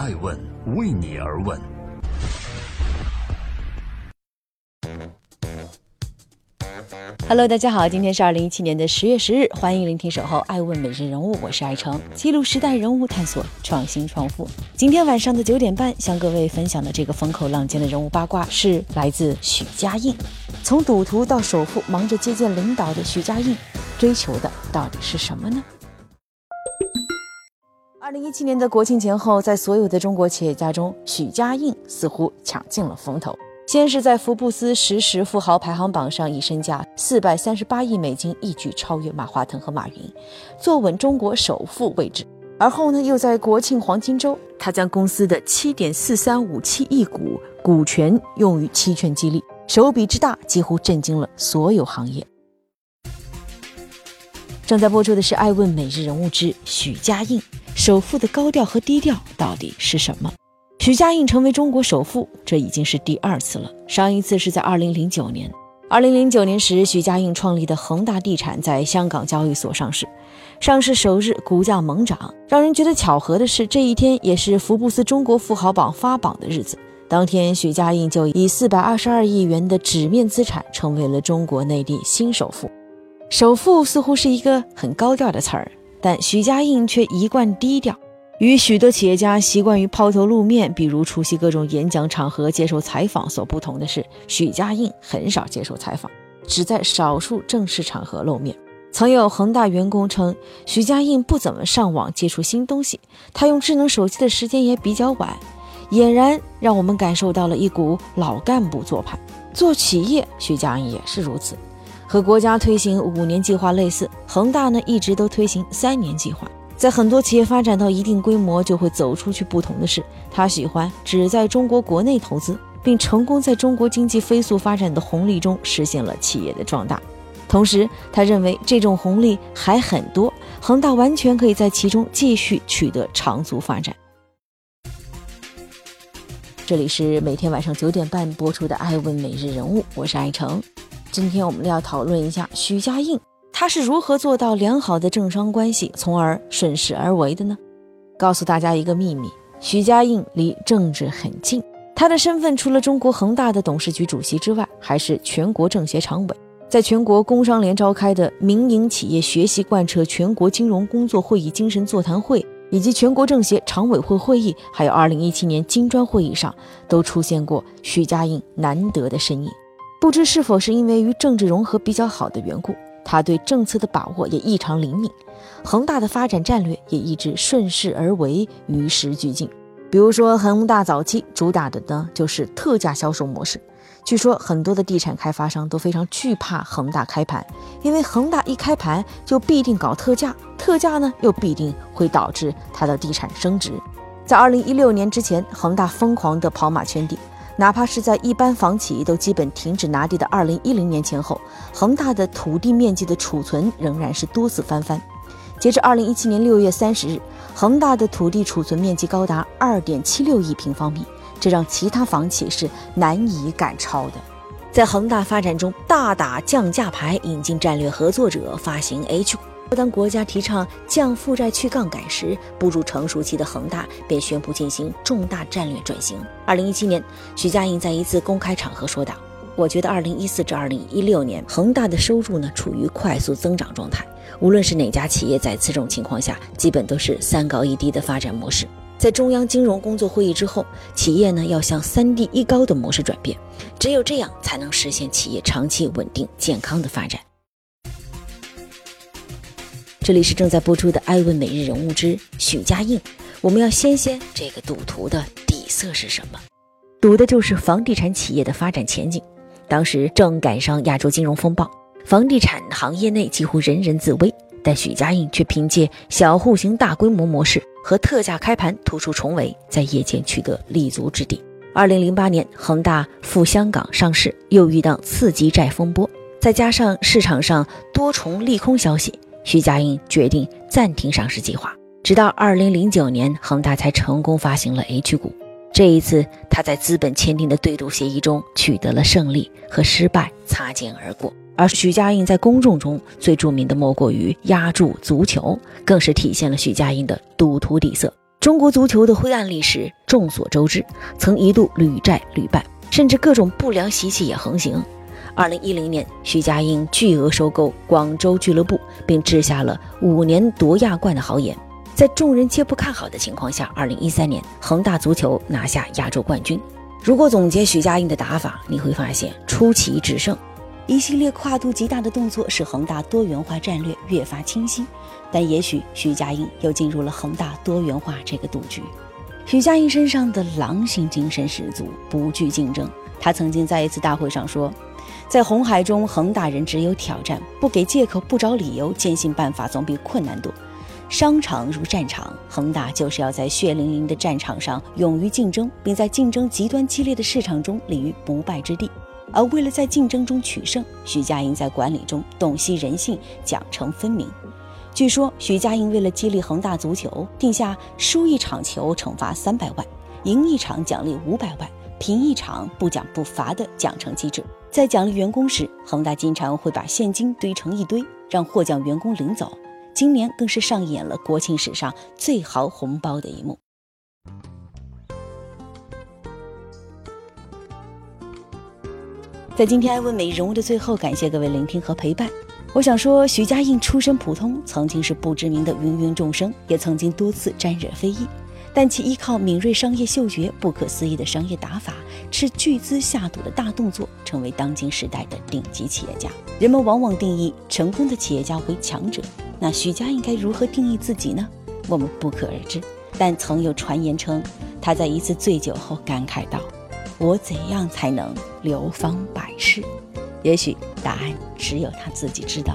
爱问为你而问。Hello，大家好，今天是二零一七年的十月十日，欢迎聆听守候爱问每日人物，我是爱成，记录时代人物，探索创新创富。今天晚上的九点半，向各位分享的这个风口浪尖的人物八卦是来自许家印。从赌徒到首富，忙着接见领导的许家印，追求的到底是什么呢？二零一七年的国庆前后，在所有的中国企业家中，许家印似乎抢尽了风头。先是在福布斯实时富豪排行榜上以身价四百三十八亿美金一举超越马化腾和马云，坐稳中国首富位置。而后呢，又在国庆黄金周，他将公司的七点四三五七亿股股权用于期权激励，手笔之大几乎震惊了所有行业。正在播出的是《爱问每日人物之许家印》，首富的高调和低调到底是什么？许家印成为中国首富，这已经是第二次了。上一次是在二零零九年。二零零九年时，许家印创立的恒大地产在香港交易所上市，上市首日股价猛涨。让人觉得巧合的是，这一天也是福布斯中国富豪榜发榜的日子。当天，许家印就以四百二十二亿元的纸面资产，成为了中国内地新首富。首富似乎是一个很高调的词儿，但许家印却一贯低调。与许多企业家习惯于抛头露面，比如出席各种演讲场合、接受采访所不同的是，许家印很少接受采访，只在少数正式场合露面。曾有恒大员工称，许家印不怎么上网接触新东西，他用智能手机的时间也比较晚，俨然让我们感受到了一股老干部做派。做企业，许家印也是如此，和国家推行五年计划类似，恒大呢一直都推行三年计划。在很多企业发展到一定规模，就会走出去。不同的是，他喜欢只在中国国内投资，并成功在中国经济飞速发展的红利中实现了企业的壮大。同时，他认为这种红利还很多，恒大完全可以在其中继续取得长足发展。这里是每天晚上九点半播出的《爱问每日人物》，我是爱成。今天我们要讨论一下许家印。他是如何做到良好的政商关系，从而顺势而为的呢？告诉大家一个秘密：许家印离政治很近。他的身份除了中国恒大的董事局主席之外，还是全国政协常委。在全国工商联召开的民营企业学习贯彻全国金融工作会议精神座谈会，以及全国政协常委会会议，还有2017年金砖会议上，都出现过许家印难得的身影。不知是否是因为与政治融合比较好的缘故。他对政策的把握也异常灵敏，恒大的发展战略也一直顺势而为，与时俱进。比如说，恒大早期主打的呢就是特价销售模式。据说很多的地产开发商都非常惧怕恒大开盘，因为恒大一开盘就必定搞特价，特价呢又必定会导致它的地产升值。在二零一六年之前，恒大疯狂的跑马圈地。哪怕是在一般房企都基本停止拿地的二零一零年前后，恒大的土地面积的储存仍然是多次翻番。截至二零一七年六月三十日，恒大的土地储存面积高达二点七六亿平方米，这让其他房企是难以赶超的。在恒大发展中，大打降价牌，引进战略合作者，发行 H 股。当国家提倡降负债、去杠杆时，步入成熟期的恒大便宣布进行重大战略转型。二零一七年，许家印在一次公开场合说道：“我觉得二零一四至二零一六年，恒大的收入呢处于快速增长状态。无论是哪家企业，在此种情况下，基本都是三高一低的发展模式。在中央金融工作会议之后，企业呢要向三低一高的模式转变，只有这样才能实现企业长期稳定健康的发展。”这里是正在播出的《艾问每日人物之许家印》，我们要先先这个赌徒的底色是什么？赌的就是房地产企业的发展前景。当时正赶上亚洲金融风暴，房地产行业内几乎人人自危，但许家印却凭借小户型大规模模式和特价开盘突出重围，在业界取得立足之地。二零零八年，恒大赴香港上市，又遇到次级债风波，再加上市场上多重利空消息。徐家印决定暂停上市计划，直到二零零九年，恒大才成功发行了 H 股。这一次，他在资本签订的对赌协议中取得了胜利，和失败擦肩而过。而许家印在公众中最著名的莫过于押注足球，更是体现了许家印的赌徒底色。中国足球的灰暗历史众所周知，曾一度屡战屡败，甚至各种不良习气也横行。二零一零年，徐家印巨额收购广州俱乐部，并掷下了五年夺亚冠的豪言。在众人皆不看好的情况下，二零一三年恒大足球拿下亚洲冠军。如果总结许家印的打法，你会发现出奇制胜，一系列跨度极大的动作使恒大多元化战略越发清晰。但也许许家印又进入了恒大多元化这个赌局。许家印身上的狼性精神十足，不惧竞争。他曾经在一次大会上说，在红海中，恒大人只有挑战，不给借口，不找理由，坚信办法总比困难多。商场如战场，恒大就是要在血淋淋的战场上勇于竞争，并在竞争极端激烈的市场中立于不败之地。而为了在竞争中取胜，许家印在管理中洞悉人性，奖惩分明。据说许家印为了激励恒大足球，定下输一场球惩罚三百万，赢一场奖励五百万，凭一场不奖不罚的奖惩机制。在奖励员工时，恒大经常会把现金堆成一堆，让获奖员工领走。今年更是上演了国庆史上最豪红包的一幕。在今天艾问美人物的最后，感谢各位聆听和陪伴。我想说，徐家印出身普通，曾经是不知名的芸芸众生，也曾经多次沾惹非议，但其依靠敏锐商业嗅觉、不可思议的商业打法、斥巨资下赌的大动作，成为当今时代的顶级企业家。人们往往定义成功的企业家为强者。那许家应该如何定义自己呢？我们不可而知。但曾有传言称，他在一次醉酒后感慨道：“我怎样才能流芳百世？”也许答案只有他自己知道。